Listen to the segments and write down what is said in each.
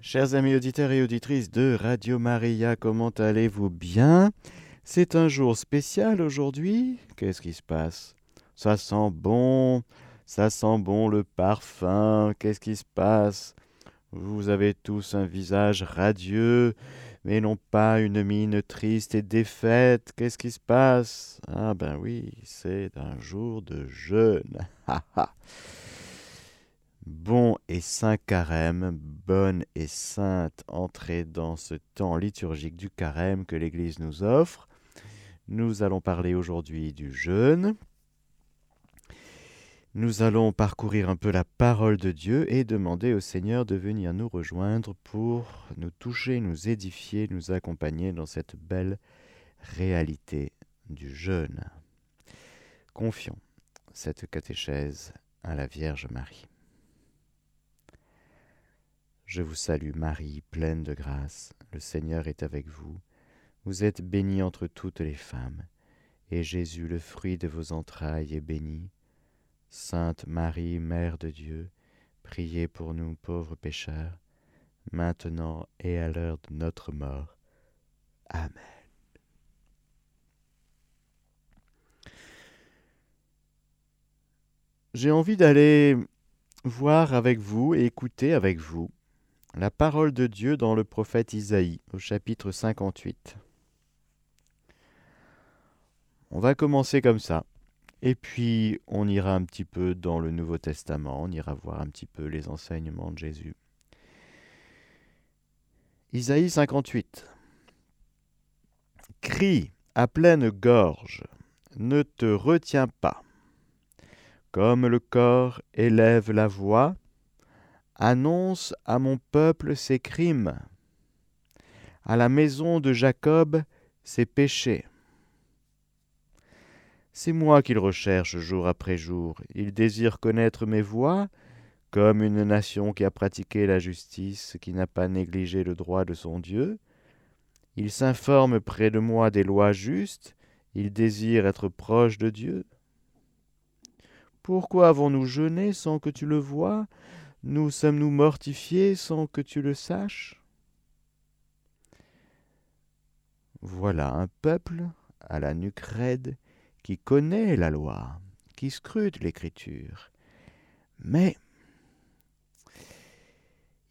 Chers amis auditeurs et auditrices de Radio Maria, comment allez-vous bien? C'est un jour spécial aujourd'hui. Qu'est-ce qui se passe? Ça sent bon, ça sent bon le parfum. Qu'est-ce qui se passe? Vous avez tous un visage radieux, mais non pas une mine triste et défaite. Qu'est-ce qui se passe? Ah ben oui, c'est un jour de jeûne. Bon et saint carême, bonne et sainte entrée dans ce temps liturgique du carême que l'Église nous offre. Nous allons parler aujourd'hui du jeûne. Nous allons parcourir un peu la parole de Dieu et demander au Seigneur de venir nous rejoindre pour nous toucher, nous édifier, nous accompagner dans cette belle réalité du jeûne. Confions cette catéchèse à la Vierge Marie. Je vous salue Marie, pleine de grâce, le Seigneur est avec vous. Vous êtes bénie entre toutes les femmes, et Jésus, le fruit de vos entrailles, est béni. Sainte Marie, Mère de Dieu, priez pour nous pauvres pécheurs, maintenant et à l'heure de notre mort. Amen. J'ai envie d'aller voir avec vous et écouter avec vous la parole de Dieu dans le prophète Isaïe au chapitre 58. On va commencer comme ça. Et puis on ira un petit peu dans le Nouveau Testament, on ira voir un petit peu les enseignements de Jésus. Isaïe 58. Crie à pleine gorge, ne te retiens pas. Comme le corps élève la voix, annonce à mon peuple ses crimes, à la maison de Jacob ses péchés. C'est moi qu'il recherche jour après jour. Il désire connaître mes voies, comme une nation qui a pratiqué la justice, qui n'a pas négligé le droit de son Dieu. Il s'informe près de moi des lois justes, il désire être proche de Dieu. Pourquoi avons-nous jeûné sans que tu le vois? Nous sommes-nous mortifiés sans que tu le saches? Voilà un peuple à la nuque raide qui connaît la loi, qui scrute l'écriture. Mais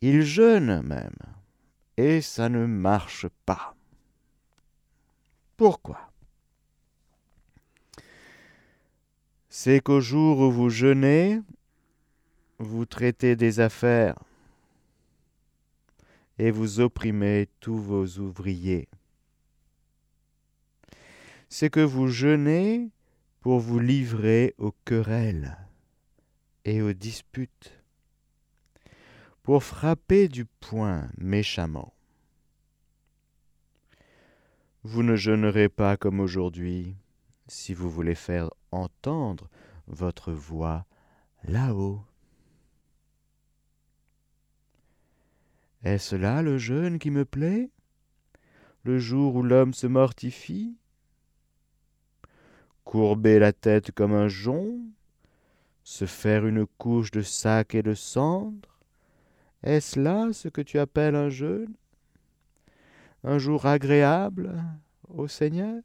il jeûne même, et ça ne marche pas. Pourquoi? C'est qu'au jour où vous jeûnez, vous traitez des affaires et vous opprimez tous vos ouvriers. C'est que vous jeûnez pour vous livrer aux querelles et aux disputes, pour frapper du poing méchamment. Vous ne jeûnerez pas comme aujourd'hui si vous voulez faire entendre votre voix là-haut. Est-ce là le jeûne qui me plaît? Le jour où l'homme se mortifie? Courber la tête comme un jonc? Se faire une couche de sac et de cendre? Est-ce là ce que tu appelles un jeûne? Un jour agréable au Seigneur?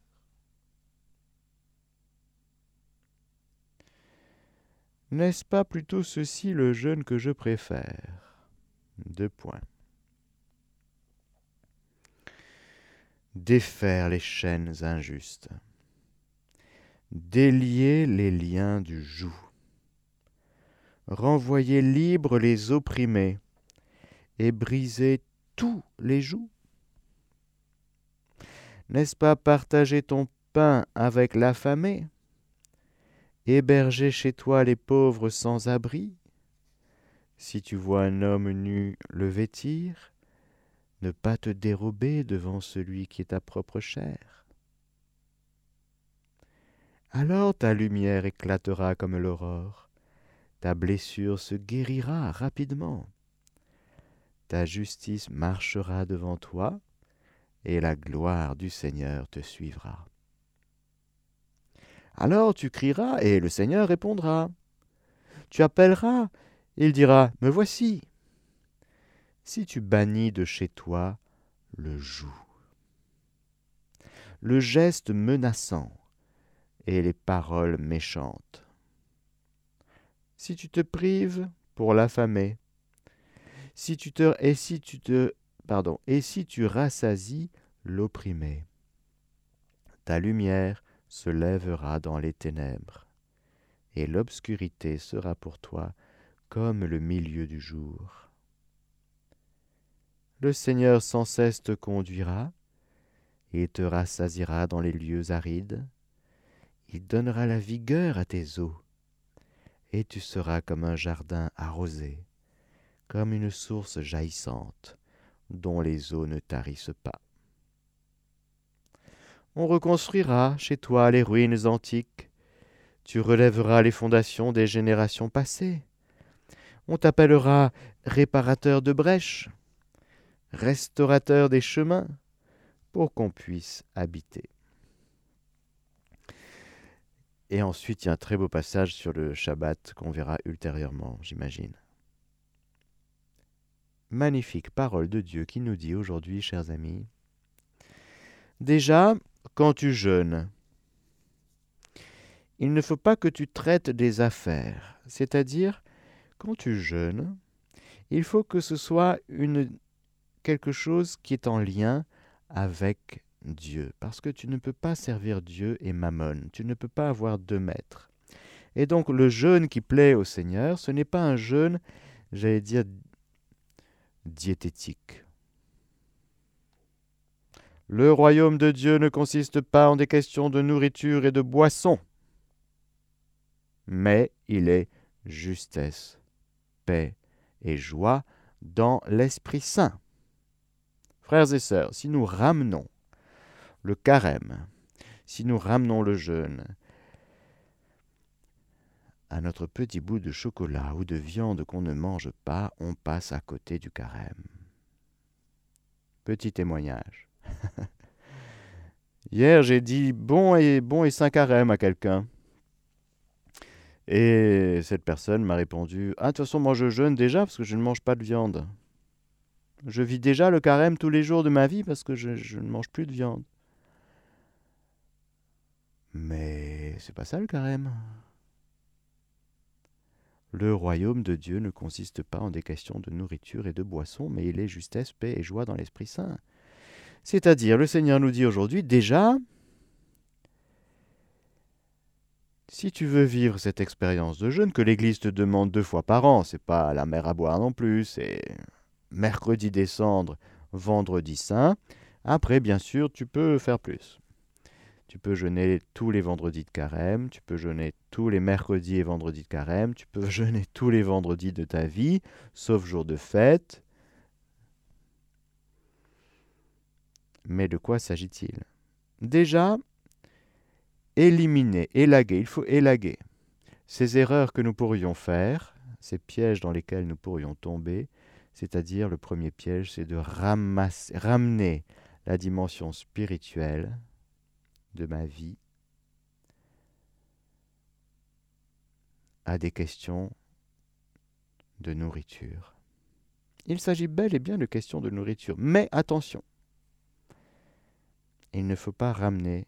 N'est-ce pas plutôt ceci le jeûne que je préfère? Deux points. Défaire les chaînes injustes, délier les liens du joug, renvoyer libres les opprimés et briser tous les jougs N'est-ce pas partager ton pain avec l'affamé Héberger chez toi les pauvres sans abri Si tu vois un homme nu le vêtir, ne pas te dérober devant celui qui est ta propre chair. Alors ta lumière éclatera comme l'aurore, ta blessure se guérira rapidement, ta justice marchera devant toi, et la gloire du Seigneur te suivra. Alors tu crieras, et le Seigneur répondra. Tu appelleras, il dira, Me voici. Si tu bannis de chez toi le joug, le geste menaçant et les paroles méchantes, si tu te prives pour l'affamer, si tu te et si tu te pardon et si tu rassasies l'opprimé, ta lumière se lèvera dans les ténèbres, et l'obscurité sera pour toi comme le milieu du jour. Le Seigneur sans cesse te conduira et te rassasiera dans les lieux arides. Il donnera la vigueur à tes eaux, et tu seras comme un jardin arrosé, comme une source jaillissante, dont les eaux ne tarissent pas. On reconstruira chez toi les ruines antiques, tu relèveras les fondations des générations passées. On t'appellera réparateur de brèches, restaurateur des chemins, pour qu'on puisse habiter. Et ensuite, il y a un très beau passage sur le Shabbat qu'on verra ultérieurement, j'imagine. Magnifique parole de Dieu qui nous dit aujourd'hui, chers amis, déjà, quand tu jeûnes, il ne faut pas que tu traites des affaires, c'est-à-dire, quand tu jeûnes, il faut que ce soit une quelque chose qui est en lien avec Dieu, parce que tu ne peux pas servir Dieu et Mammon, tu ne peux pas avoir deux maîtres. Et donc le jeûne qui plaît au Seigneur, ce n'est pas un jeûne, j'allais dire, diététique. Le royaume de Dieu ne consiste pas en des questions de nourriture et de boisson, mais il est justesse, paix et joie dans l'Esprit Saint. Frères et sœurs, si nous ramenons le carême, si nous ramenons le jeûne à notre petit bout de chocolat ou de viande qu'on ne mange pas, on passe à côté du carême. Petit témoignage. Hier, j'ai dit bon et bon et saint carême à quelqu'un. Et cette personne m'a répondu Ah, de toute façon, moi je jeûne déjà parce que je ne mange pas de viande. Je vis déjà le carême tous les jours de ma vie parce que je, ne mange plus de viande. Mais c'est pas ça le carême. Le royaume de Dieu ne consiste pas en des questions de nourriture et de boisson, mais il est justesse, paix et joie dans l'Esprit Saint. C'est-à-dire, le Seigneur nous dit aujourd'hui, déjà, si tu veux vivre cette expérience de jeûne que l'Église te demande deux fois par an, c'est pas la mer à boire non plus, c'est mercredi descendre, vendredi saint. Après, bien sûr, tu peux faire plus. Tu peux jeûner tous les vendredis de carême, tu peux jeûner tous les mercredis et vendredis de carême, tu peux jeûner tous les vendredis de ta vie, sauf jour de fête. Mais de quoi s'agit-il? Déjà, éliminer, élaguer, il faut élaguer ces erreurs que nous pourrions faire, ces pièges dans lesquels nous pourrions tomber, c'est-à-dire, le premier piège, c'est de ramener la dimension spirituelle de ma vie à des questions de nourriture. Il s'agit bel et bien de questions de nourriture, mais attention, il ne faut pas ramener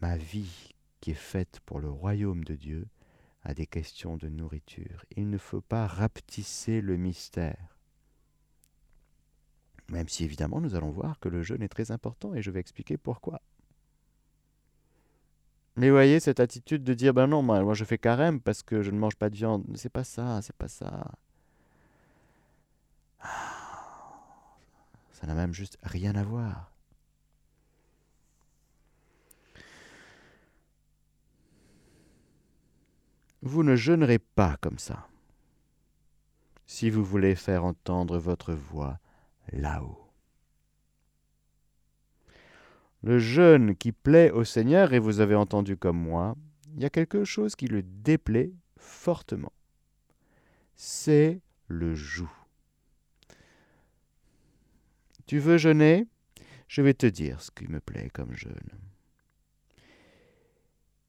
ma vie qui est faite pour le royaume de Dieu à des questions de nourriture. Il ne faut pas rapetisser le mystère. Même si évidemment nous allons voir que le jeûne est très important et je vais expliquer pourquoi. Mais voyez cette attitude de dire ben non, moi, je fais carême parce que je ne mange pas de viande. C'est pas ça, c'est pas ça. Ça n'a même juste rien à voir. Vous ne jeûnerez pas comme ça. Si vous voulez faire entendre votre voix là-haut. Le jeûne qui plaît au Seigneur, et vous avez entendu comme moi, il y a quelque chose qui le déplaît fortement. C'est le joug. Tu veux jeûner? Je vais te dire ce qui me plaît comme jeûne.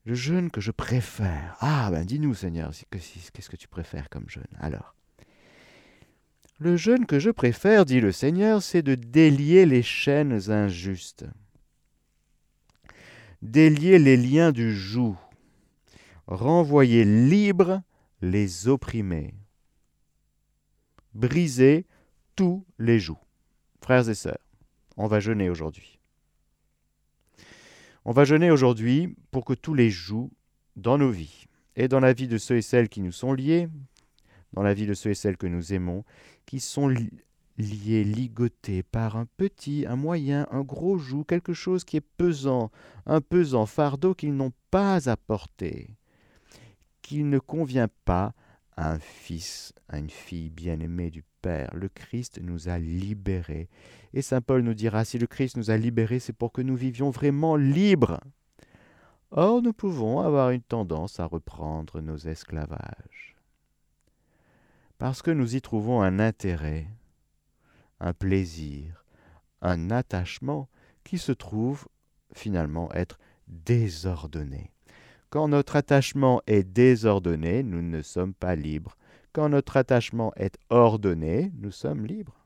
Le jeûne que je préfère. Ah, ben dis-nous, Seigneur, qu'est-ce que tu préfères comme jeûne? Alors, Le jeûne que je préfère, dit le Seigneur, c'est de délier les chaînes injustes, délier les liens du joug, renvoyer libres les opprimés, briser tous les jougs. Frères et sœurs, on va jeûner aujourd'hui. On va jeûner aujourd'hui pour que tous les jougs dans nos vies et dans la vie de ceux et celles qui nous sont liés, dans la vie de ceux et celles que nous aimons, qui sont liés, ligotés par un petit, un moyen, un gros joug, quelque chose qui est pesant, un pesant fardeau qu'ils n'ont pas à porter, qui ne convient pas à un fils, à une fille bien-aimée du Père. Le Christ nous a libérés. Et Saint Paul nous dira, si le Christ nous a libérés, c'est pour que nous vivions vraiment libres. Or, nous pouvons avoir une tendance à reprendre nos esclavages parce que nous y trouvons un intérêt, un plaisir, un attachement qui se trouve finalement être désordonné. Quand notre attachement est désordonné, nous ne sommes pas libres. Quand notre attachement est ordonné, nous sommes libres.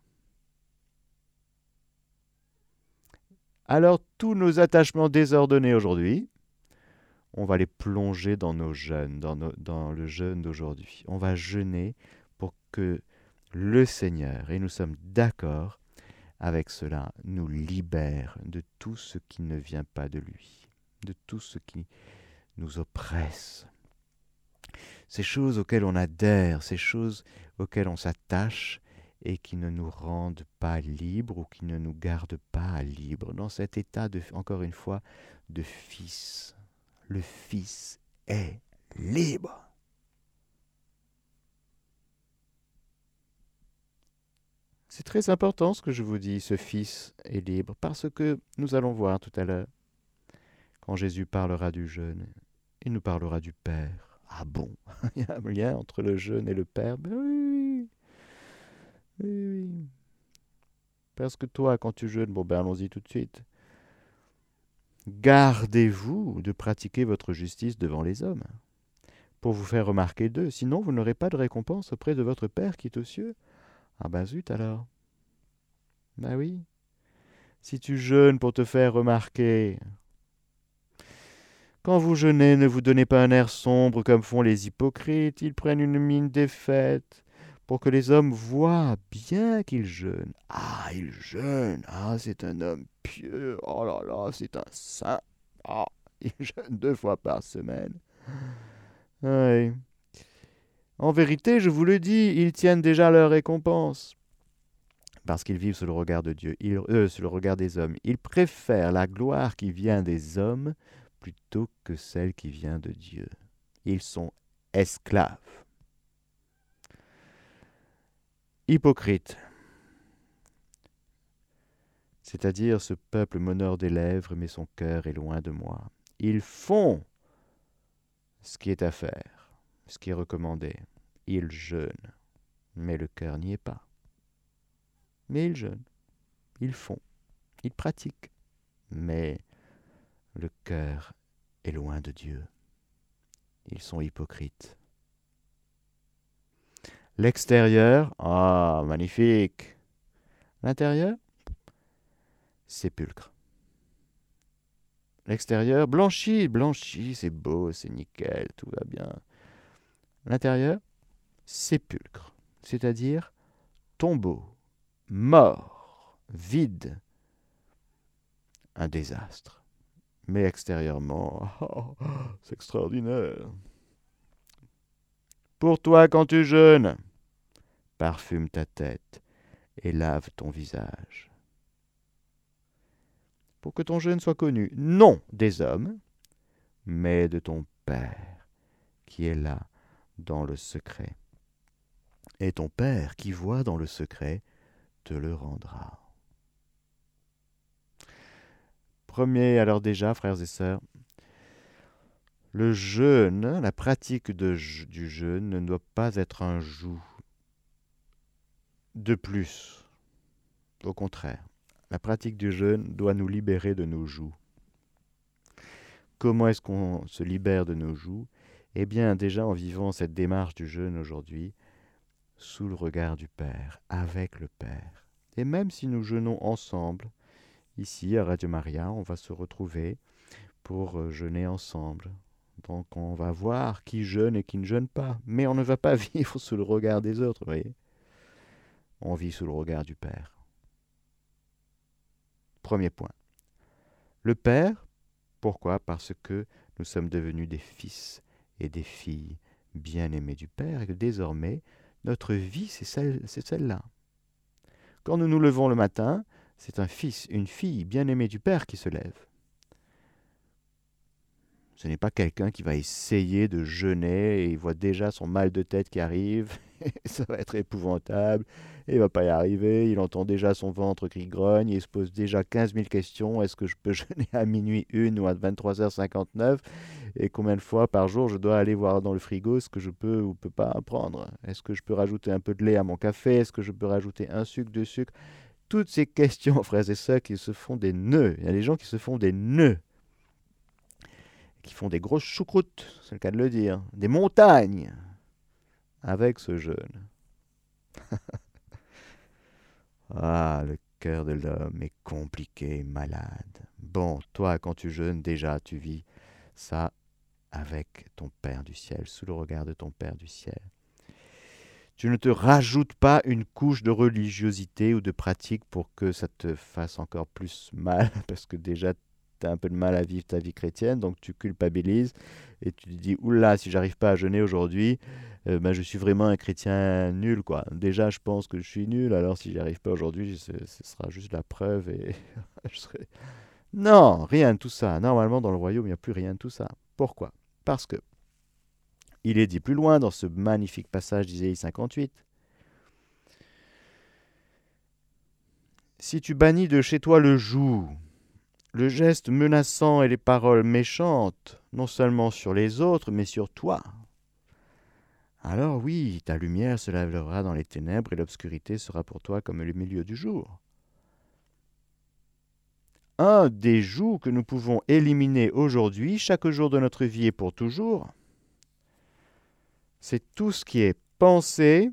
Alors tous nos attachements désordonnés aujourd'hui, on va les plonger dans nos jeûnes, dans, le jeûne d'aujourd'hui. On va jeûner que le Seigneur, et nous sommes d'accord avec cela, nous libère de tout ce qui ne vient pas de lui, de tout ce qui nous oppresse. Ces choses auxquelles on adhère, ces choses auxquelles on s'attache et qui ne nous rendent pas libres ou qui ne nous gardent pas libres, dans cet état, de, encore une fois, de fils. Le fils est libre. C'est très important ce que je vous dis, ce Fils est libre, parce que nous allons voir tout à l'heure, quand Jésus parlera du jeûne, il nous parlera du Père. Ah bon? Il y a un lien entre le jeûne et le Père? Ben oui, oui, oui. Parce que toi, quand tu jeûnes, bon ben allons-y tout de suite. Gardez-vous de pratiquer votre justice devant les hommes, pour vous faire remarquer d'eux, sinon vous n'aurez pas de récompense auprès de votre Père qui est aux cieux. Ah ben zut alors. Ben oui. Si tu jeûnes pour te faire remarquer. Quand vous jeûnez, ne vous donnez pas un air sombre comme font les hypocrites. Ils prennent une mine défaite pour que les hommes voient bien qu'ils jeûnent. Ah, il jeûne. Ah, c'est un homme pieux. Oh là là, c'est un saint. Ah, il jeûne deux fois par semaine. Oui. En vérité, je vous le dis, ils tiennent déjà leur récompense. Parce qu'ils vivent sous le regard de Dieu, ils, euh, sous le regard des hommes. Ils préfèrent la gloire qui vient des hommes plutôt que celle qui vient de Dieu. Ils sont esclaves. Hypocrite, c'est-à-dire ce peuple m'honore des lèvres, mais son cœur est loin de moi. Ils font ce qui est à faire, ce qui est recommandé, ils jeûnent, mais le cœur n'y est pas. Mais ils jeûnent, ils font, ils pratiquent, mais le cœur est loin de Dieu. Ils sont hypocrites. L'extérieur, ah, magnifique. L'intérieur, sépulcre. L'extérieur, blanchi, blanchi, c'est beau, c'est nickel, tout va bien. L'intérieur, sépulcre, c'est-à-dire tombeau, mort, vide, un désastre. Mais extérieurement, c'est extraordinaire. Pour toi, quand tu jeûnes, parfume ta tête et lave ton visage. Pour que ton jeûne soit connu, non des hommes, mais de ton Père qui est là dans le secret et ton Père qui voit dans le secret te le rendra. Premier, alors déjà, frères et sœurs, le jeûne, la pratique du jeûne ne doit pas être un joug de plus. Au contraire, la pratique du jeûne doit nous libérer de nos joues. Comment est-ce qu'on se libère de nos joues? Eh bien, déjà en vivant cette démarche du jeûne aujourd'hui, sous le regard du Père, avec le Père. Et même si nous jeûnons ensemble, ici à Radio Maria, on va se retrouver pour euh, jeûner ensemble. Donc on va voir qui jeûne et qui ne jeûne pas. Mais on ne va pas vivre sous le regard des autres, vous voyez. On vit sous le regard du Père. Premier point. Le Père, pourquoi? Parce que nous sommes devenus des fils et des filles bien-aimés du Père et que désormais, notre vie, c'est celle, celle-là. Quand nous nous levons le matin, c'est un fils, une fille bien-aimée du Père qui se lève. Ce n'est pas quelqu'un qui va essayer de jeûner et il voit déjà son mal de tête qui arrive. ça va être épouvantable. Il va pas y arriver. Il entend déjà son ventre qui grogne. Il se pose déjà 15 000 questions. Est-ce que je peux jeûner à minuit 1 ou à 23h59 Et combien de fois par jour je dois aller voir dans le frigo ce que je peux ou peux pas prendre? Est-ce que je peux rajouter un peu de lait à mon café? Est-ce que je peux rajouter un sucre, de sucre Toutes ces questions, frères et sœurs, qui se font des nœuds. Il y a des gens qui se font des nœuds qui font des grosses choucroutes, c'est le cas de le dire, des montagnes avec ce jeûne. ah, le cœur de l'homme est compliqué, malade. Bon, toi, quand tu jeûnes, déjà, tu vis ça avec ton Père du ciel, sous le regard de ton Père du ciel. Tu ne te rajoutes pas une couche de religiosité ou de pratique pour que ça te fasse encore plus mal, parce que déjà tu as un peu de mal à vivre ta vie chrétienne, donc tu culpabilises et tu te dis, oula, si j'arrive pas à jeûner aujourd'hui, euh, ben, je suis vraiment un chrétien nul. quoi. Déjà, je pense que je suis nul, alors si j'y arrive pas aujourd'hui, ce, sera juste la preuve et je serai... Non, rien de tout ça. Normalement, dans le royaume, il n'y a plus rien de tout ça. Pourquoi? Parce que il est dit plus loin dans ce magnifique passage d'Isaïe 58. Si tu bannis de chez toi le joug, le geste menaçant et les paroles méchantes, non seulement sur les autres, mais sur toi. Alors oui, ta lumière se lèvera dans les ténèbres et l'obscurité sera pour toi comme le milieu du jour. Un des jougs que nous pouvons éliminer aujourd'hui, chaque jour de notre vie et pour toujours, c'est tout ce qui est pensée,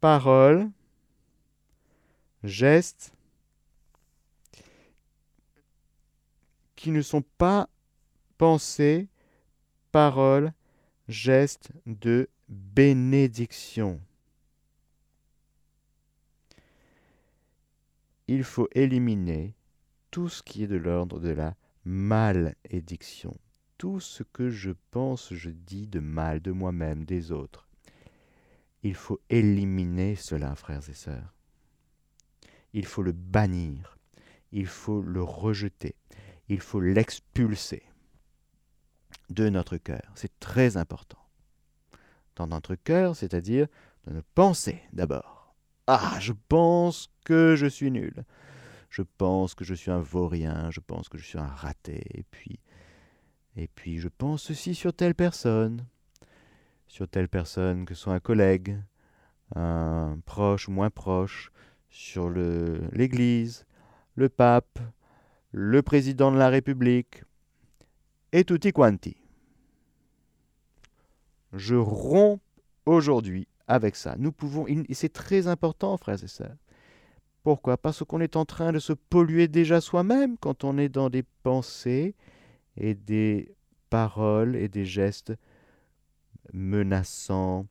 parole, geste, qui ne sont pas pensées, paroles, gestes de bénédiction. Il faut éliminer tout ce qui est de l'ordre de la malédiction. Tout ce que je pense, je dis de mal de moi-même, des autres. Il faut éliminer cela, frères et sœurs. Il faut le bannir. Il faut le rejeter il faut l'expulser de notre cœur. C'est très important. Dans notre cœur, c'est-à-dire de nos pensées d'abord. Ah, je pense que je suis nul. Je pense que je suis un vaurien, je pense que je suis un raté, et puis et puis je pense ceci sur telle personne, sur telle personne que soit un collègue, un proche ou moins proche, sur l'Église, le pape, le président de la République, et tutti quanti. Je romps aujourd'hui avec ça. Nous pouvons, c'est très important, frères et sœurs. Pourquoi? Parce qu'on est en train de se polluer déjà soi-même quand on est dans des pensées et des paroles et des gestes menaçants,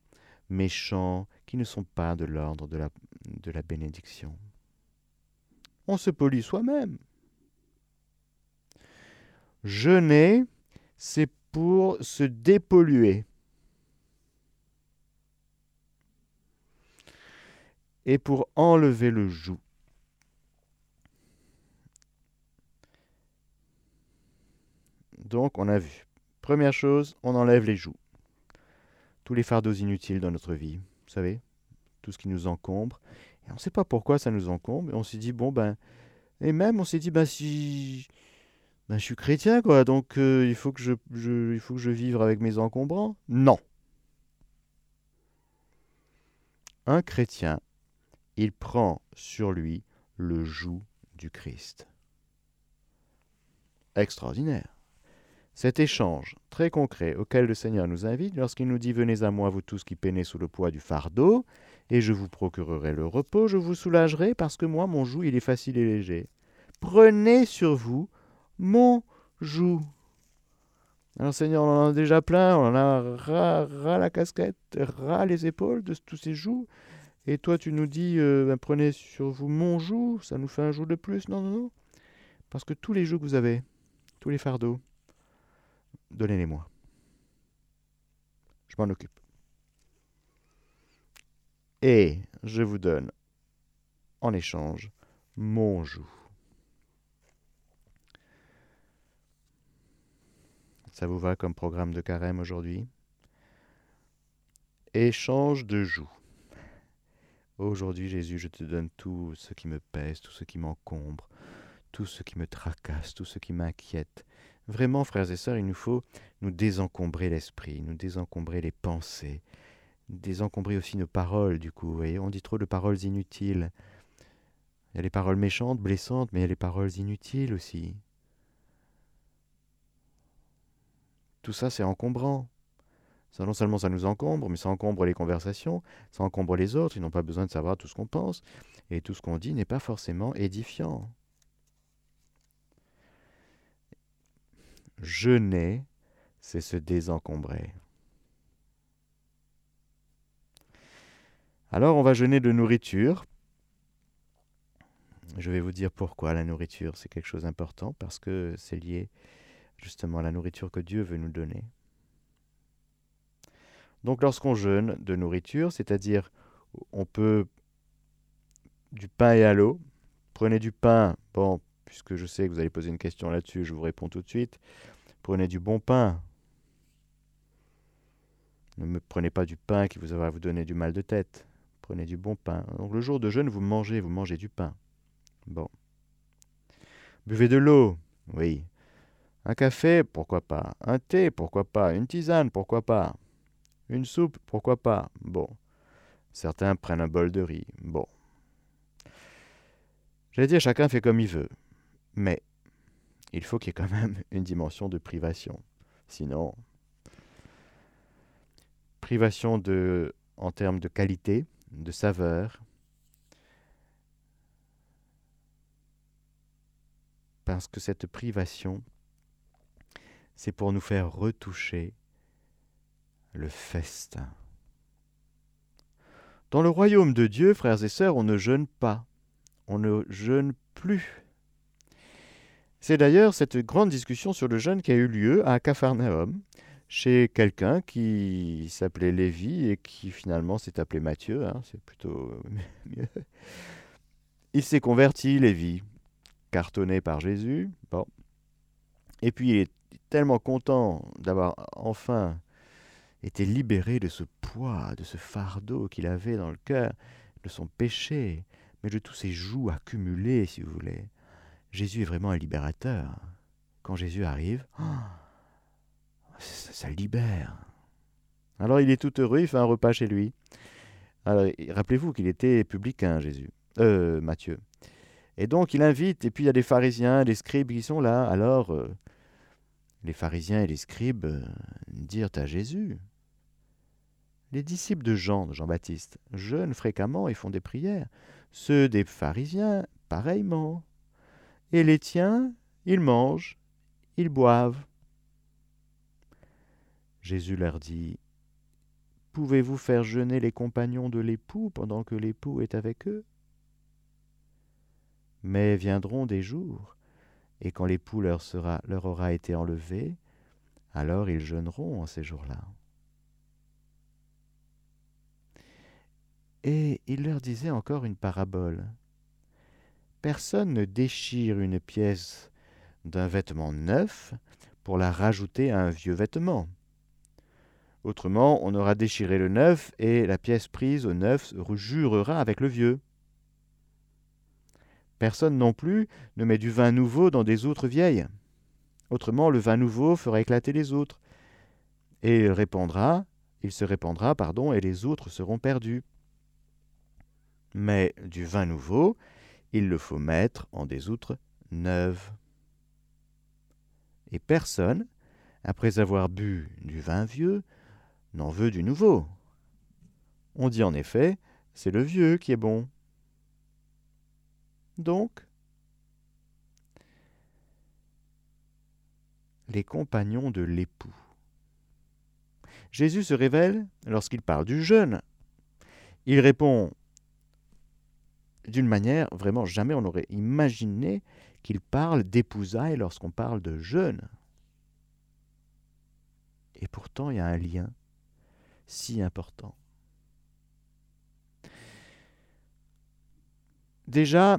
méchants, qui ne sont pas de l'ordre de la, de la bénédiction. On se pollue soi-même. Jeûner, c'est pour se dépolluer. Et pour enlever le joug. Donc, on a vu. Première chose, on enlève les jougs. Tous les fardeaux inutiles dans notre vie, vous savez, tout ce qui nous encombre. Et on ne sait pas pourquoi ça nous encombre. Et on s'est dit, bon, ben. Et même, on s'est dit, ben, si ben, je suis chrétien, quoi, donc euh, il, faut que je, il faut que je vive avec mes encombrants? Non. Un chrétien, il prend sur lui le joug du Christ. Extraordinaire. Cet échange très concret auquel le Seigneur nous invite lorsqu'il nous dit Venez à moi, vous tous qui peinez sous le poids du fardeau, et je vous procurerai le repos, je vous soulagerai parce que moi, mon joug, il est facile et léger. Prenez sur vous mon joug. Alors Seigneur, on en a déjà plein, on en a ras, la casquette, ras les épaules de tous ces jougs. Et toi, tu nous dis, euh, ben, prenez sur vous mon joug, ça nous fait un joug de plus. Non, non, non. Parce que tous les jougs que vous avez, tous les fardeaux, donnez-les-moi. Je m'en occupe. Et je vous donne, en échange, mon joug. Ça vous va comme programme de carême aujourd'hui? Échange de joug. Aujourd'hui, Jésus, je te donne tout ce qui me pèse, tout ce qui m'encombre, tout ce qui me tracasse, tout ce qui m'inquiète. Vraiment, frères et sœurs, il nous faut nous désencombrer l'esprit, nous désencombrer les pensées, désencombrer aussi nos paroles, du coup. Voyez, on dit trop de paroles inutiles. Il y a les paroles méchantes, blessantes, mais il y a les paroles inutiles aussi. Tout ça, c'est encombrant. Non seulement ça nous encombre, mais ça encombre les conversations, ça encombre les autres, ils n'ont pas besoin de savoir tout ce qu'on pense, et tout ce qu'on dit n'est pas forcément édifiant. Jeûner, c'est se désencombrer. Alors on va jeûner de nourriture. Je vais vous dire pourquoi la nourriture, c'est quelque chose d'important, parce que c'est lié justement la nourriture que Dieu veut nous donner. Donc lorsqu'on jeûne de nourriture, c'est-à-dire on peut du pain et à l'eau, prenez du pain, bon, puisque je sais que vous allez poser une question là-dessus, je vous réponds tout de suite, prenez du bon pain. Ne me prenez pas du pain qui vous va vous donner du mal de tête. Prenez du bon pain. Donc le jour de jeûne, vous mangez, vous mangez du pain. Bon. Buvez de l'eau. Oui. Un café, pourquoi pas. Un thé, pourquoi pas. Une tisane, pourquoi pas. Une soupe, pourquoi pas Bon. Certains prennent un bol de riz. Bon. J'allais dire, chacun fait comme il veut. Mais il faut qu'il y ait quand même une dimension de privation. Sinon, privation de, en termes de qualité, de saveur, parce que cette privation, c'est pour nous faire retoucher le festin. Dans le royaume de Dieu, frères et sœurs, on ne jeûne pas, on ne jeûne plus. C'est d'ailleurs cette grande discussion sur le jeûne qui a eu lieu à Capharnaüm, chez quelqu'un qui s'appelait Lévi et qui finalement s'est appelé Matthieu, hein, c'est plutôt mieux. Il s'est converti, Lévi, cartonné par Jésus. Bon. Et puis il tellement content d'avoir enfin était libéré de ce poids, de ce fardeau qu'il avait dans le cœur, de son péché, mais de tous ses joues accumulés, si vous voulez. Jésus est vraiment un libérateur. Quand Jésus arrive, ça, ça, libère. Alors il est tout heureux, il fait un repas chez lui. Alors rappelez-vous qu'il était publicain, Jésus, euh, Matthieu. Et donc il invite, et puis il y a des pharisiens, des scribes qui sont là. Alors euh, les pharisiens et les scribes euh, dirent à Jésus, les disciples de Jean, de Jean-Baptiste, jeûnent fréquemment et font des prières. Ceux des pharisiens, pareillement. Et les tiens, ils mangent, ils boivent. Jésus leur dit, Pouvez-vous faire jeûner les compagnons de l'époux pendant que l'époux est avec eux? Mais viendront des jours, et quand l'époux leur, aura été enlevé, alors ils jeûneront en ces jours-là. Et il leur disait encore une parabole. Personne ne déchire une pièce d'un vêtement neuf pour la rajouter à un vieux vêtement. Autrement, on aura déchiré le neuf et la pièce prise au neuf jurera avec le vieux. Personne non plus ne met du vin nouveau dans des outres vieilles. Autrement, le vin nouveau fera éclater les outres. Et il répandra, il se répandra, pardon, et les outres seront perdues mais du vin nouveau, il le faut mettre en des outres neuves. Et personne après avoir bu du vin vieux, n'en veut du nouveau. On dit en effet, c'est le vieux qui est bon. Donc, les compagnons de l'époux. Jésus se révèle lorsqu'il parle du jeûne. Il répond d'une manière vraiment jamais on n'aurait imaginé qu'il parle d'épousailles lorsqu'on parle de jeûne. Et pourtant, il y a un lien si important. Déjà,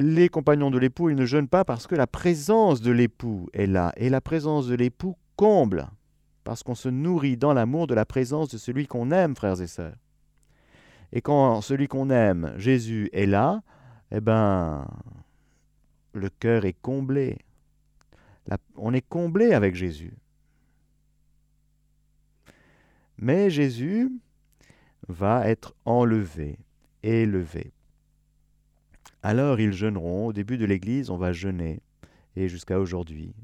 les compagnons de l'époux, ils ne jeûnent pas parce que la présence de l'époux est là. Et la présence de l'époux comble, parce qu'on se nourrit dans l'amour de la présence de celui qu'on aime, frères et sœurs. Et quand celui qu'on aime, Jésus, est là, eh ben, le cœur est comblé. on est comblé avec Jésus. Mais Jésus va être enlevé, élevé. Alors ils jeûneront. Au début de l'Église, on va jeûner. Et jusqu'à aujourd'hui,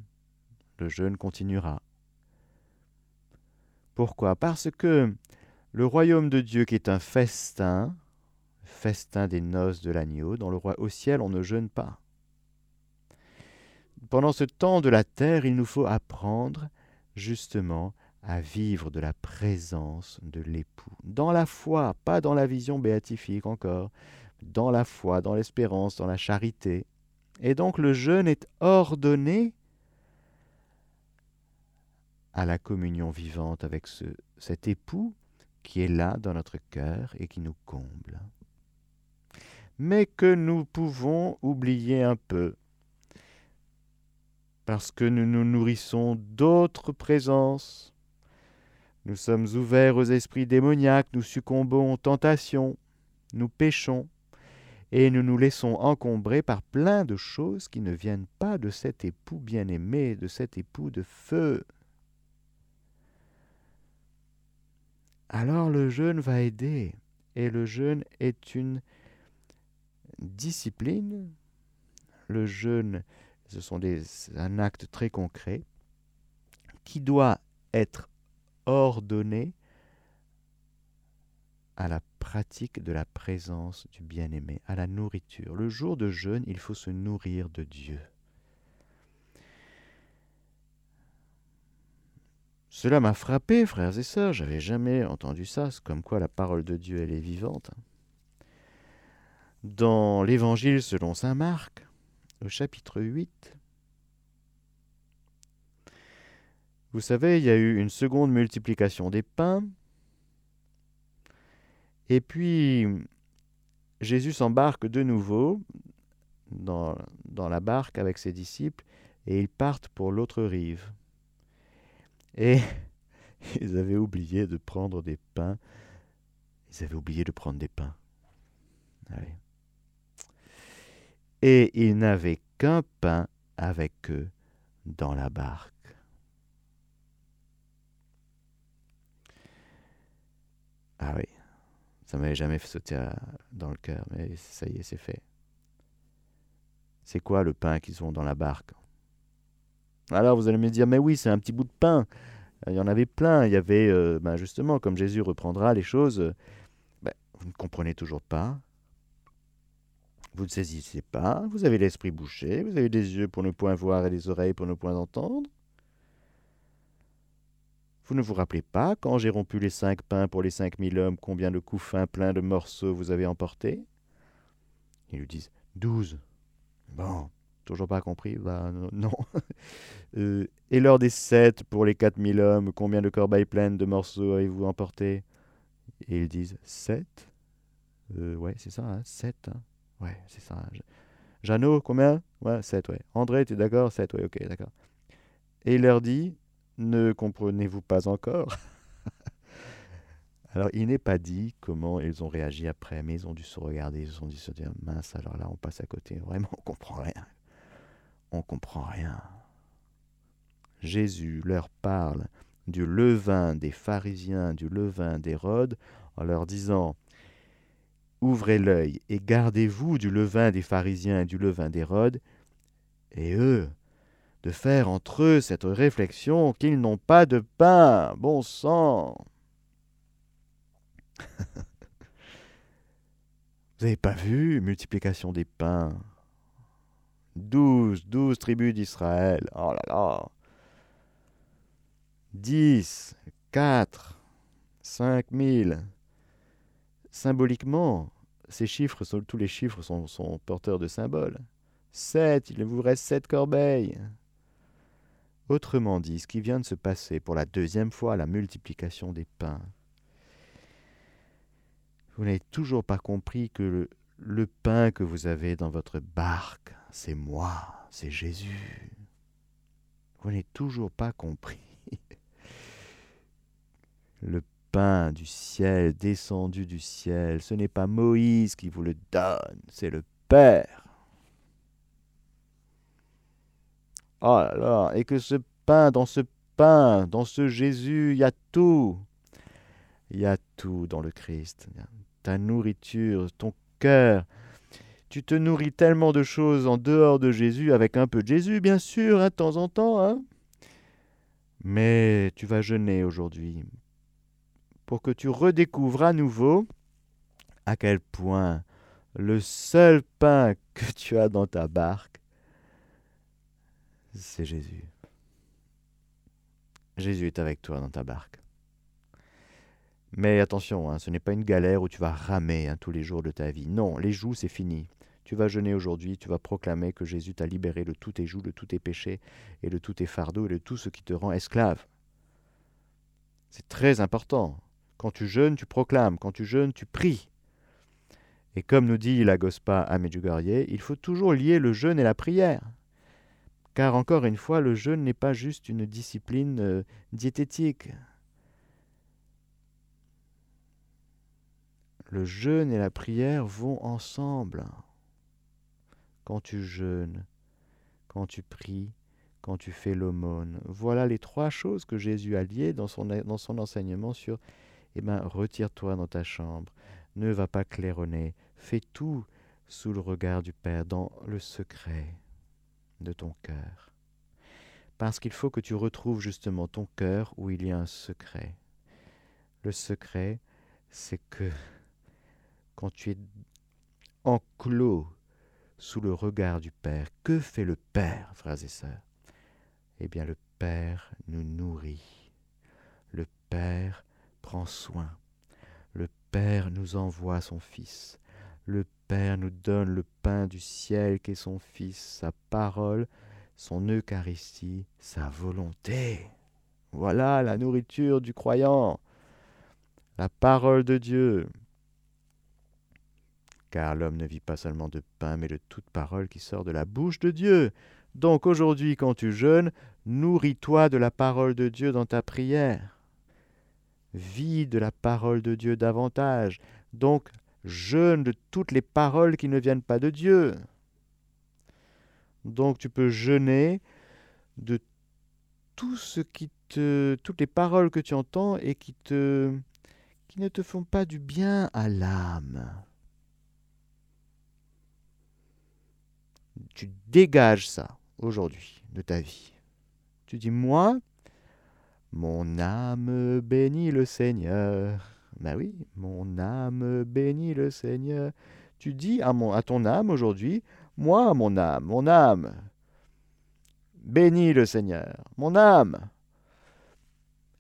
le jeûne continuera. Pourquoi? Parce que le royaume de Dieu qui est un festin, festin des noces de l'agneau, dans le roi au ciel, on ne jeûne pas. Pendant ce temps de la terre, il nous faut apprendre justement à vivre de la présence de l'époux, dans la foi, pas dans la vision béatifique encore, dans la foi, dans l'espérance, dans la charité. Et donc le jeûne est ordonné à la communion vivante avec ce, cet époux qui est là dans notre cœur et qui nous comble. Mais que nous pouvons oublier un peu, parce que nous nous nourrissons d'autres présences. Nous sommes ouverts aux esprits démoniaques, nous succombons aux tentations, nous péchons et nous nous laissons encombrer par plein de choses qui ne viennent pas de cet époux bien-aimé, de cet époux de feu. Alors le jeûne va aider, et le jeûne est une discipline. Le jeûne, ce sont des, un acte très concret qui doit être ordonné à la pratique de la présence du bien-aimé, à la nourriture. Le jour de jeûne, il faut se nourrir de Dieu. Cela m'a frappé, frères et sœurs, j'avais jamais entendu ça, comme quoi la parole de Dieu, elle est vivante. Dans l'Évangile selon Saint Marc, au chapitre 8, vous savez, il y a eu une seconde multiplication des pains, et puis, Jésus s'embarque de nouveau dans, la barque avec ses disciples et ils partent pour l'autre rive. Et ils avaient oublié de prendre des pains. Ils avaient oublié de prendre des pains. Et ils n'avaient qu'un pain avec eux dans la barque. Ah oui. M'avait jamais sauté dans le cœur, mais ça y est, c'est fait. C'est quoi le pain qu'ils ont dans la barque? Alors vous allez me dire, mais oui, c'est un petit bout de pain. Il y en avait plein. Il y avait, euh, ben justement, comme Jésus reprendra les choses, ben, vous ne comprenez toujours pas. Vous ne saisissez pas. Vous avez l'esprit bouché. Vous avez des yeux pour ne point voir et des oreilles pour ne point entendre. Vous ne vous rappelez pas, quand j'ai rompu les cinq pains pour les cinq mille hommes, combien de couffins pleins de morceaux vous avez emportés? Ils lui disent Douze. Bon, toujours pas compris Bah non. Euh, et lors des sept pour les quatre mille hommes, combien de corbeilles pleines de morceaux avez-vous emportés Et ils disent Sept euh, Ouais, c'est ça, hein, sept. Hein. Ouais, c'est ça. Jeannot, combien? Ouais, sept, ouais. André, tu es d'accord? Sept, ouais, ok, d'accord. Et il leur dit ne comprenez-vous pas encore Alors, il n'est pas dit comment ils ont réagi après, mais ils ont dû se regarder, ils ont dû se dire mince, alors là, on passe à côté. Vraiment, on comprend rien. On comprend rien. Jésus leur parle du levain des pharisiens, du levain d'Hérode, en leur disant Ouvrez l'œil et gardez-vous du levain des pharisiens et du levain d'Hérode. Et eux, de faire entre eux cette réflexion qu'ils n'ont pas de pain. Bon sang Vous n'avez pas vu multiplication des pains? Douze, douze tribus d'Israël. Oh là là Dix, quatre, cinq mille. Symboliquement, ces chiffres, tous les chiffres sont, sont porteurs de symboles. Sept, il vous reste sept corbeilles. Autrement dit, ce qui vient de se passer pour la deuxième fois, la multiplication des pains, vous n'avez toujours pas compris que le, le pain que vous avez dans votre barque, c'est moi, c'est Jésus. Vous n'avez toujours pas compris. Le pain du ciel, descendu du ciel, ce n'est pas Moïse qui vous le donne, c'est le Père. Oh là là, et que ce pain, dans ce pain, dans ce Jésus, il y a tout. Il y a tout dans le Christ. Ta nourriture, ton cœur. Tu te nourris tellement de choses en dehors de Jésus, avec un peu de Jésus, bien sûr, hein, de temps en temps. Hein. Mais tu vas jeûner aujourd'hui pour que tu redécouvres à nouveau à quel point le seul pain que tu as dans ta barque, c'est Jésus. Jésus est avec toi dans ta barque. Mais attention, hein, ce n'est pas une galère où tu vas ramer hein, tous les jours de ta vie. Non, les joues, c'est fini. Tu vas jeûner aujourd'hui, tu vas proclamer que Jésus t'a libéré de tous tes joues, de tous tes péchés et de tous tes fardeaux et de tout ce qui te rend esclave. C'est très important. Quand tu jeûnes, tu proclames. Quand tu jeûnes, tu pries. Et comme nous dit la Gospa à Medjugorje, il faut toujours lier le jeûne et la prière. Car encore une fois, le jeûne n'est pas juste une discipline euh, diététique. Le jeûne et la prière vont ensemble. Quand tu jeûnes, quand tu pries, quand tu fais l'aumône. Voilà les trois choses que Jésus a liées dans son, dans son enseignement sur Eh bien, retire-toi dans ta chambre, ne va pas claironner, fais tout sous le regard du Père, dans le secret de ton cœur. Parce qu'il faut que tu retrouves justement ton cœur où il y a un secret. Le secret, c'est que quand tu es enclos sous le regard du Père, que fait le Père, frères et sœurs? Eh bien, le Père nous nourrit. Le Père prend soin. Le Père nous envoie son Fils. Le Père nous donne le pain du ciel qu'est son Fils, sa parole, son Eucharistie, sa volonté. Voilà la nourriture du croyant, la parole de Dieu car l'homme ne vit pas seulement de pain, mais de toute parole qui sort de la bouche de Dieu. Donc aujourd'hui, quand tu jeûnes, nourris-toi de la parole de Dieu dans ta prière. Vis de la parole de Dieu davantage. Donc, jeûne de toutes les paroles qui ne viennent pas de Dieu. Donc tu peux jeûner de tout ce qui te, toutes les paroles que tu entends et qui qui ne te font pas du bien à l'âme. tu dégages ça aujourd'hui de ta vie. Tu dis, moi, mon âme bénit le Seigneur. Ben oui, mon âme bénit le Seigneur. Tu dis à, à ton âme aujourd'hui, moi, mon âme, mon âme, bénis le Seigneur. Mon âme,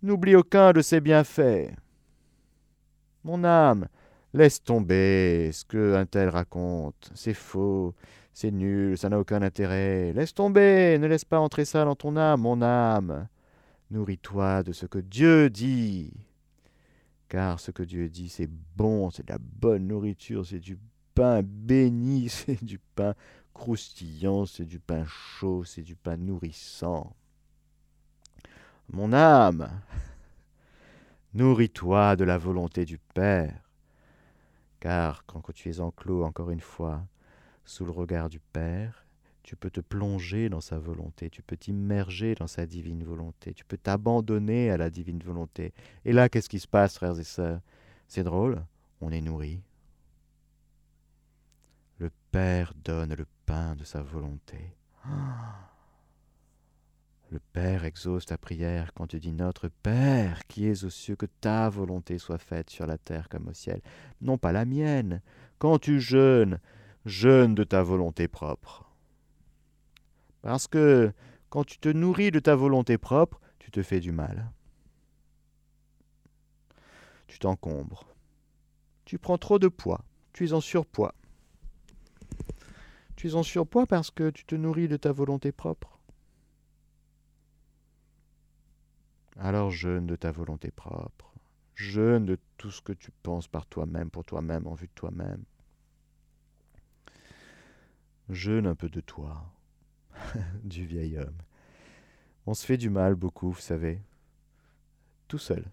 n'oublie aucun de ses bienfaits. Mon âme, laisse tomber ce que un tel raconte. C'est faux. C'est nul, ça n'a aucun intérêt. Laisse tomber, ne laisse pas entrer ça dans ton âme, mon âme. Nourris-toi de ce que Dieu dit. Car ce que Dieu dit, c'est bon, c'est de la bonne nourriture, c'est du pain béni, c'est du pain croustillant, c'est du pain chaud, c'est du pain nourrissant. Mon âme, nourris-toi de la volonté du Père. Car quand tu es enclos, encore une fois, sous le regard du Père, tu peux te plonger dans sa volonté, tu peux t'immerger dans sa divine volonté, tu peux t'abandonner à la divine volonté. Et là, qu'est-ce qui se passe, frères et sœurs? C'est drôle, on est nourri. Le Père donne le pain de sa volonté. Le Père exauce ta prière quand tu dis Notre Père qui es aux cieux, que ta volonté soit faite sur la terre comme au ciel, non pas la mienne. Quand tu jeûnes, jeûne de ta volonté propre. Parce que quand tu te nourris de ta volonté propre, tu te fais du mal. Tu t'encombres. Tu prends trop de poids. Tu es en surpoids. Tu es en surpoids parce que tu te nourris de ta volonté propre. Alors jeûne de ta volonté propre. Jeûne de tout ce que tu penses par toi-même, pour toi-même, en vue de toi-même. Jeûne un peu de toi, du vieil homme. On se fait du mal beaucoup, vous savez, tout seul.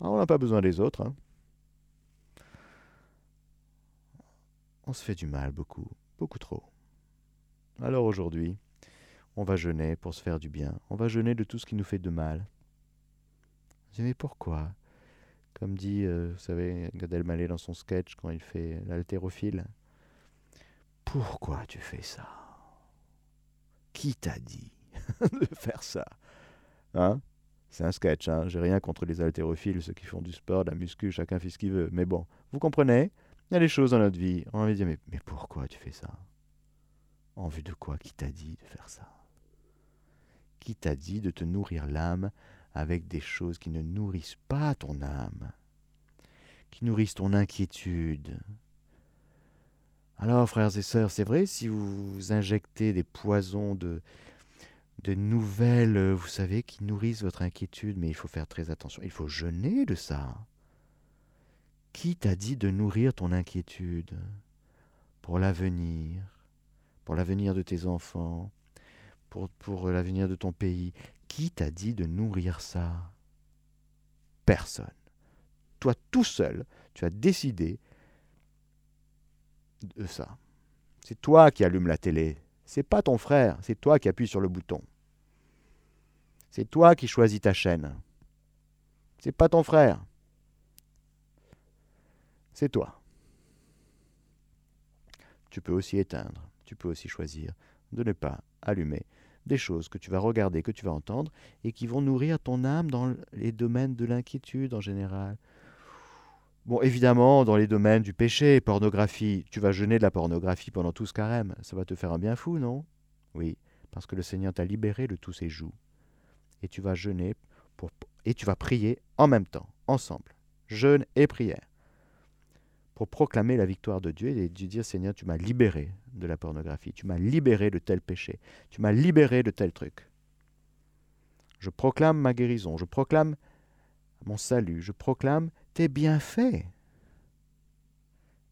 Ah, on n'a pas besoin des autres. Hein. On se fait du mal beaucoup, beaucoup trop. Alors aujourd'hui, on va jeûner pour se faire du bien. On va jeûner de tout ce qui nous fait de mal. mais pourquoi? Comme dit, euh, vous savez, Gad Elmaleh dans son sketch quand il fait l'haltérophile. Pourquoi tu fais ça? Qui t'a dit de faire ça? Hein? C'est un sketch, hein. J'ai rien contre les haltérophiles, ceux qui font du sport, de la muscu, chacun fait ce qu'il veut. Mais bon, vous comprenez? Il y a des choses dans notre vie, on va dire, mais, mais pourquoi tu fais ça? En vue de quoi? Qui t'a dit de faire ça? Qui t'a dit de te nourrir l'âme avec des choses qui ne nourrissent pas ton âme, qui nourrissent ton inquiétude, alors, frères et sœurs, c'est vrai, si vous injectez des poisons de, de nouvelles, euh, vous savez, qui nourrissent votre inquiétude, mais il faut faire très attention. Il faut jeûner de ça. Qui t'a dit de nourrir ton inquiétude pour l'avenir, pour l'avenir de tes enfants, pour, pour l'avenir de ton pays? Qui t'a dit de nourrir ça? Personne. Toi tout seul, tu as décidé de ça. C'est toi qui allumes la télé. C'est pas ton frère, c'est toi qui appuies sur le bouton. C'est toi qui choisis ta chaîne. C'est pas ton frère. C'est toi. Tu peux aussi éteindre, tu peux aussi choisir de ne pas allumer des choses que tu vas regarder, que tu vas entendre, et qui vont nourrir ton âme dans les domaines de l'inquiétude en général, Bon, évidemment, dans les domaines du péché, pornographie, tu vas jeûner de la pornographie pendant tout ce carême. Ça va te faire un bien fou, non? Oui, parce que le Seigneur t'a libéré de tous ces joues. Et tu vas jeûner et tu vas prier en même temps, ensemble. Jeûne et prière. Pour proclamer la victoire de Dieu et dire Seigneur, tu m'as libéré de la pornographie, tu m'as libéré de tel péché, tu m'as libéré de tel truc. Je proclame ma guérison, je proclame mon salut, je proclame tes bienfaits.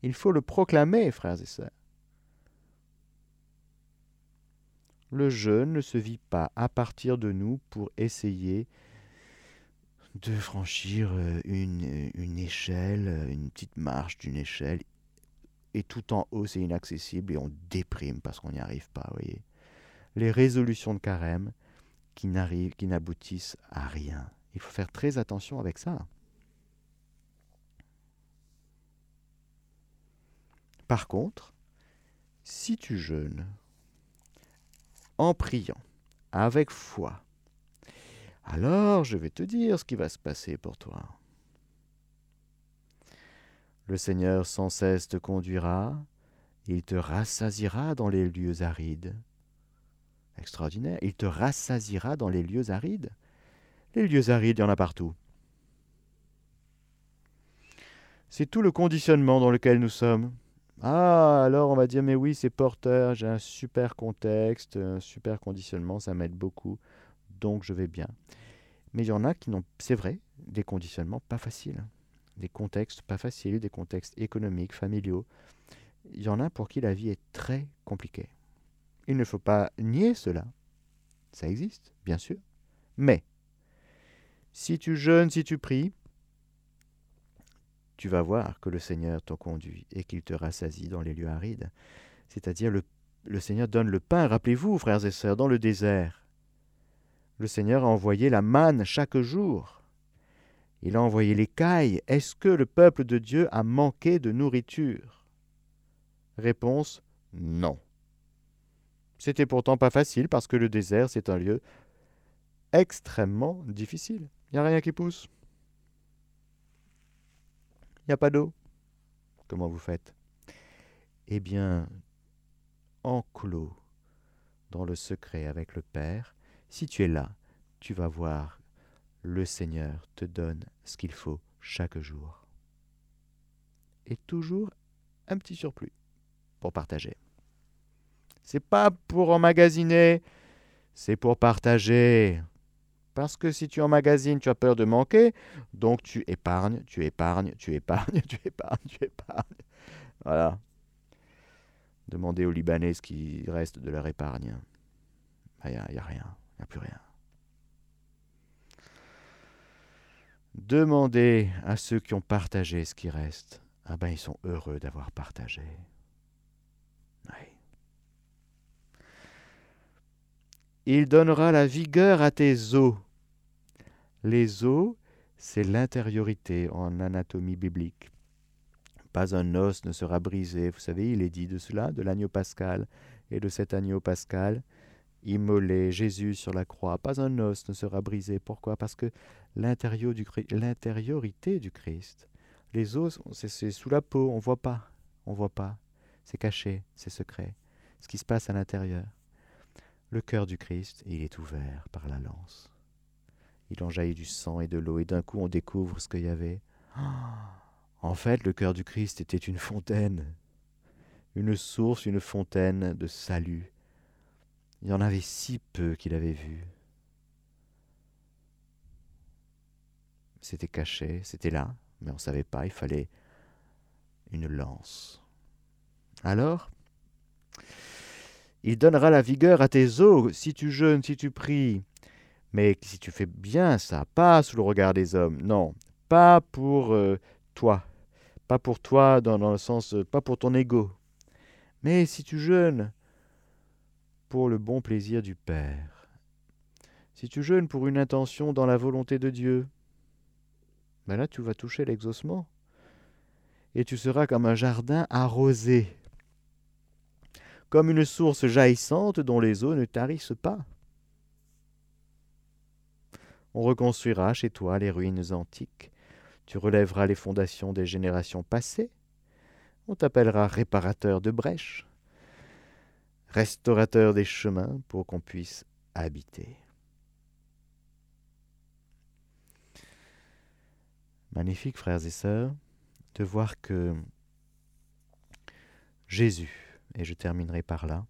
Il faut le proclamer, frères et sœurs. Le jeûne ne se vit pas à partir de nous pour essayer de franchir euh, une, échelle, une petite marche d'une échelle, et tout en haut c'est inaccessible et on déprime parce qu'on n'y arrive pas, voyez. Les résolutions de carême qui n'aboutissent à rien. Il faut faire très attention avec ça. Par contre, si tu jeûnes en priant, avec foi, alors je vais te dire ce qui va se passer pour toi. Le Seigneur sans cesse te conduira, il te rassasira dans les lieux arides. Extraordinaire, il te rassasira dans les lieux arides. Les lieux arides, il y en a partout. C'est tout le conditionnement dans lequel nous sommes. Ah, alors on va dire, mais oui, c'est porteur, j'ai un super contexte, un super conditionnement, ça m'aide beaucoup, donc je vais bien. Mais il y en a qui n'ont, c'est vrai, des conditionnements pas faciles, des contextes pas faciles, des contextes économiques, familiaux. Il y en a pour qui la vie est très compliquée. Il ne faut pas nier cela. Ça existe, bien sûr. Mais, si tu jeûnes, si tu pries, tu vas voir que le Seigneur t'en conduit et qu'il te rassasie dans les lieux arides. C'est-à-dire le, Seigneur donne le pain. Rappelez-vous, frères et sœurs, dans le désert, le Seigneur a envoyé la manne chaque jour. Il a envoyé les cailles. Est-ce que le peuple de Dieu a manqué de nourriture? Réponse non. C'était pourtant pas facile parce que le désert, c'est un lieu extrêmement difficile. Il n'y a rien qui pousse. Il n'y a pas d'eau. Comment vous faites? Eh bien, enclos dans le secret avec le Père, si tu es là, tu vas voir, le Seigneur te donne ce qu'il faut chaque jour. Et toujours un petit surplus pour partager. C'est pas pour emmagasiner, c'est pour partager. Parce que si tu emmagasines, tu as peur de manquer, donc tu épargnes, tu épargnes, tu épargnes, tu épargnes, tu épargnes. Voilà. Demandez aux Libanais ce qui reste de leur épargne. Il n'y a, a, rien, il n'y a plus rien. Demandez à ceux qui ont partagé ce qui reste. Ah ben ils sont heureux d'avoir partagé. Il donnera la vigueur à tes os. Les os, c'est l'intériorité en anatomie biblique. Pas un os ne sera brisé. Vous savez, il est dit de cela, de l'agneau pascal et de cet agneau pascal immolé Jésus sur la croix. Pas un os ne sera brisé. Pourquoi? Parce que l'intériorité du Christ, les os, c'est sous la peau, on voit pas. On voit pas. C'est caché, c'est secret. Ce qui se passe à l'intérieur. Le cœur du Christ, il est ouvert par la lance. Il en jaillit du sang et de l'eau, et d'un coup on découvre ce qu'il y avait. en fait, le cœur du Christ était une fontaine, une source, une fontaine de salut. Il y en avait si peu qu'il avait vu. C'était caché, c'était là, mais on ne savait pas, il fallait une lance. Alors, il donnera la vigueur à tes os si tu jeûnes, si tu pries. Mais si tu fais bien ça, pas sous le regard des hommes, non, pas pour euh, toi, pas pour toi dans, le sens, euh, pas pour ton ego, mais si tu jeûnes pour le bon plaisir du Père, si tu jeûnes pour une intention dans la volonté de Dieu, ben là tu vas toucher l'exaucement. Et tu seras comme un jardin arrosé comme une source jaillissante dont les eaux ne tarissent pas. On reconstruira chez toi les ruines antiques, tu relèveras les fondations des générations passées, on t'appellera réparateur de brèches, restaurateur des chemins pour qu'on puisse habiter. Magnifique, frères et sœurs, de voir que Jésus et je terminerai par là.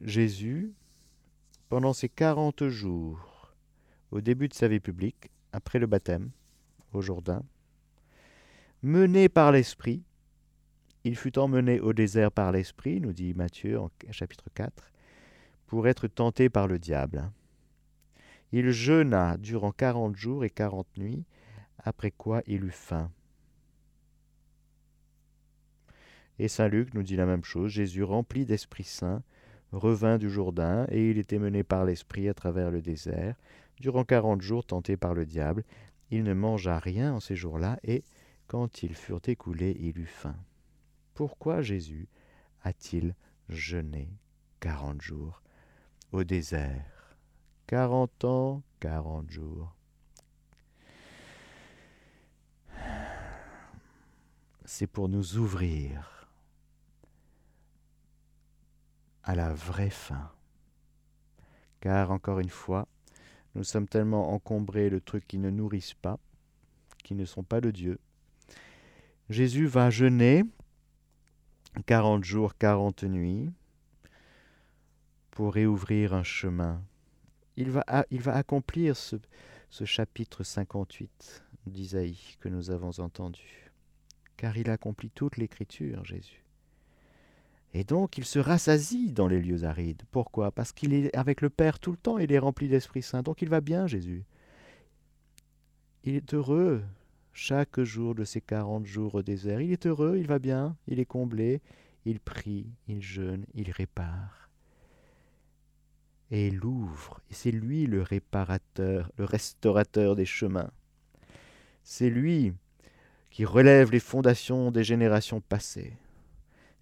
Jésus, pendant ces quarante jours, au début de sa vie publique, après le baptême, au Jourdain, mené par l'Esprit, il fut emmené au désert par l'Esprit, nous dit Matthieu en chapitre 4, pour être tenté par le diable. Il jeûna durant quarante jours et quarante nuits, après quoi il eut faim. Et Saint Luc nous dit la même chose. Jésus, rempli d'Esprit Saint, revint du Jourdain, et il était mené par l'Esprit à travers le désert. Durant quarante jours, tenté par le diable, il ne mangea rien en ces jours-là, et quand ils furent écoulés, il eut faim. Pourquoi Jésus a-t-il jeûné quarante jours au désert? Quarante ans, quarante jours. C'est pour nous ouvrir à la vraie fin. Car, encore une fois, nous sommes tellement encombrés de trucs qui ne nourrissent pas, qui ne sont pas de Dieu. Jésus va jeûner quarante jours, quarante nuits pour réouvrir un chemin. Il va, il va accomplir ce, ce chapitre 58 d'Isaïe que nous avons entendu. Car il accomplit toute l'écriture, Jésus. Et donc il se rassasie dans les lieux arides. Pourquoi? Parce qu'il est avec le Père tout le temps, il est rempli d'Esprit Saint, donc il va bien Jésus. Il est heureux chaque jour de ces quarante jours au désert. Il est heureux, il va bien, il est comblé, il prie, il jeûne, il répare. Et il ouvre, et c'est lui le réparateur, le restaurateur des chemins. C'est lui qui relève les fondations des générations passées.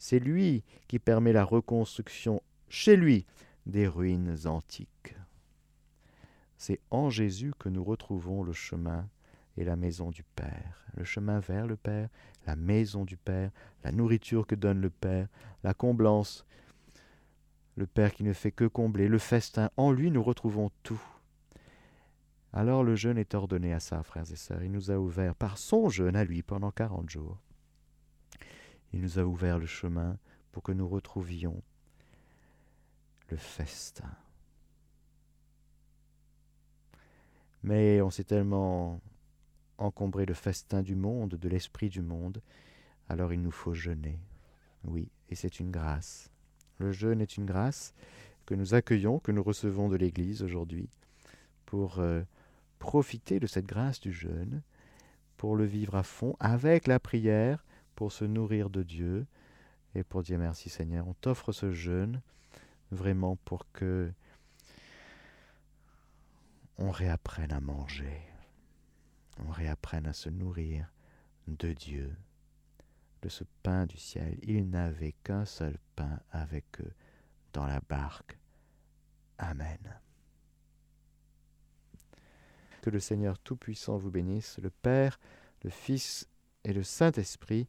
C'est lui qui permet la reconstruction chez lui des ruines antiques. C'est en Jésus que nous retrouvons le chemin et la maison du Père, le chemin vers le Père, la maison du Père, la nourriture que donne le Père, la comblance, le Père qui ne fait que combler, le festin, en lui nous retrouvons tout. Alors le jeûne est ordonné à ça, frères et sœurs. Il nous a ouvert par son jeûne à lui pendant quarante jours. Il nous a ouvert le chemin pour que nous retrouvions le festin. Mais on s'est tellement encombré de festin du monde, de l'esprit du monde, alors il nous faut jeûner. Oui, et c'est une grâce. Le jeûne est une grâce que nous accueillons, que nous recevons de l'Église aujourd'hui, pour euh, profiter de cette grâce du jeûne, pour le vivre à fond, avec la prière, pour se nourrir de Dieu, et pour dire merci Seigneur, on t'offre ce jeûne vraiment pour que on réapprenne à manger, on réapprenne à se nourrir de Dieu de ce pain du ciel. Ils n'avaient qu'un seul pain avec eux dans la barque. Amen. Que le Seigneur Tout-Puissant vous bénisse, le Père, le Fils et le Saint-Esprit.